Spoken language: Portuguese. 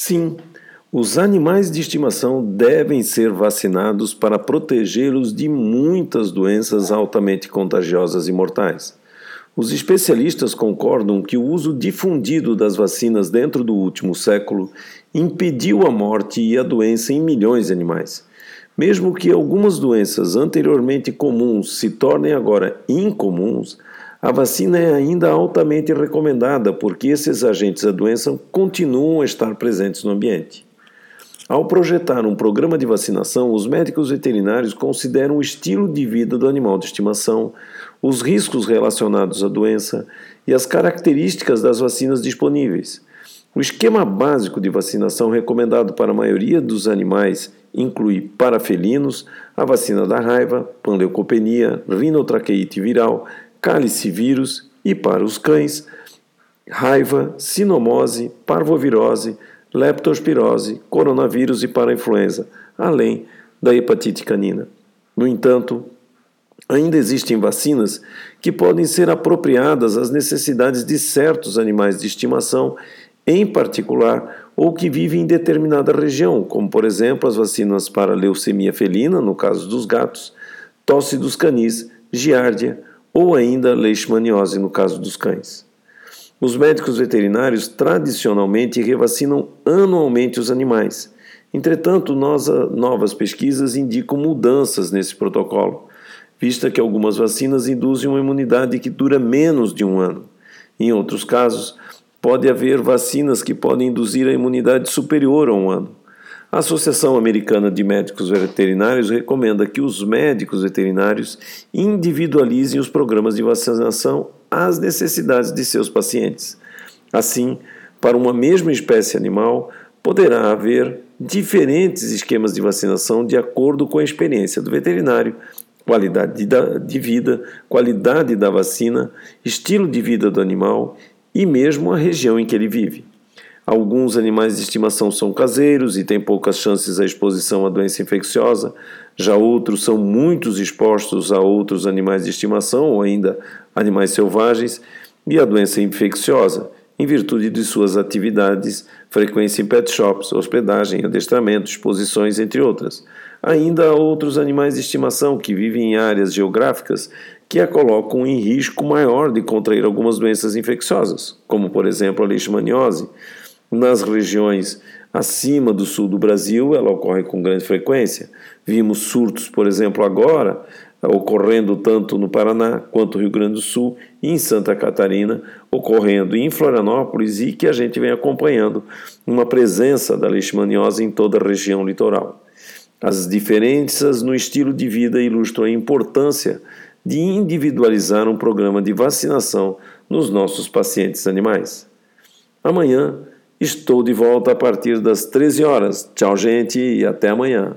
Sim, os animais de estimação devem ser vacinados para protegê-los de muitas doenças altamente contagiosas e mortais. Os especialistas concordam que o uso difundido das vacinas dentro do último século impediu a morte e a doença em milhões de animais. Mesmo que algumas doenças anteriormente comuns se tornem agora incomuns, a vacina é ainda altamente recomendada porque esses agentes da doença continuam a estar presentes no ambiente. Ao projetar um programa de vacinação, os médicos veterinários consideram o estilo de vida do animal de estimação, os riscos relacionados à doença e as características das vacinas disponíveis. O esquema básico de vacinação recomendado para a maioria dos animais inclui para felinos a vacina da raiva, panleucopenia, rinotraqueite viral, cálice vírus e para os cães, raiva, sinomose, parvovirose, leptospirose, coronavírus e para a influenza, além da hepatite canina. No entanto, ainda existem vacinas que podem ser apropriadas às necessidades de certos animais de estimação, em particular, ou que vivem em determinada região, como por exemplo as vacinas para leucemia felina, no caso dos gatos, tosse dos canis, giardia ou ainda leishmaniose, no caso dos cães. Os médicos veterinários tradicionalmente revacinam anualmente os animais. Entretanto, novas pesquisas indicam mudanças nesse protocolo, vista que algumas vacinas induzem uma imunidade que dura menos de um ano. Em outros casos, pode haver vacinas que podem induzir a imunidade superior a um ano. A Associação Americana de Médicos Veterinários recomenda que os médicos veterinários individualizem os programas de vacinação às necessidades de seus pacientes. Assim, para uma mesma espécie animal, poderá haver diferentes esquemas de vacinação de acordo com a experiência do veterinário, qualidade de vida, qualidade da vacina, estilo de vida do animal e mesmo a região em que ele vive. Alguns animais de estimação são caseiros e têm poucas chances à exposição à doença infecciosa, já outros são muito expostos a outros animais de estimação ou ainda animais selvagens e à doença infecciosa, em virtude de suas atividades, frequência em pet shops, hospedagem, adestramento, exposições, entre outras. Ainda há outros animais de estimação que vivem em áreas geográficas que a colocam em risco maior de contrair algumas doenças infecciosas, como por exemplo a leishmaniose nas regiões acima do sul do Brasil, ela ocorre com grande frequência. Vimos surtos, por exemplo, agora, ocorrendo tanto no Paraná quanto no Rio Grande do Sul e em Santa Catarina, ocorrendo em Florianópolis e que a gente vem acompanhando uma presença da leishmaniose em toda a região litoral. As diferenças no estilo de vida ilustram a importância de individualizar um programa de vacinação nos nossos pacientes animais. Amanhã Estou de volta a partir das 13 horas. Tchau, gente, e até amanhã.